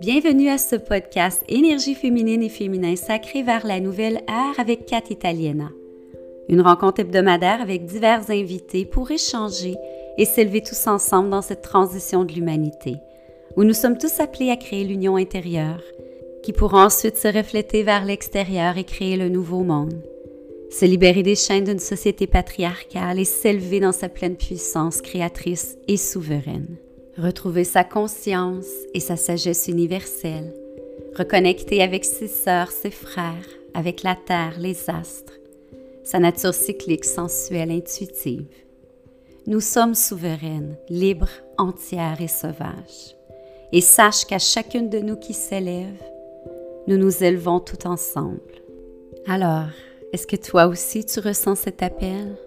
Bienvenue à ce podcast Énergie féminine et féminin sacré vers la nouvelle ère avec Kat Italiena. Une rencontre hebdomadaire avec divers invités pour échanger et s'élever tous ensemble dans cette transition de l'humanité, où nous sommes tous appelés à créer l'union intérieure, qui pourra ensuite se refléter vers l'extérieur et créer le nouveau monde se libérer des chaînes d'une société patriarcale et s'élever dans sa pleine puissance créatrice et souveraine. Retrouver sa conscience et sa sagesse universelle. Reconnecter avec ses sœurs, ses frères, avec la terre, les astres, sa nature cyclique, sensuelle, intuitive. Nous sommes souveraines, libres, entières et sauvages. Et sache qu'à chacune de nous qui s'élève, nous nous élevons tout ensemble. Alors, est-ce que toi aussi tu ressens cet appel?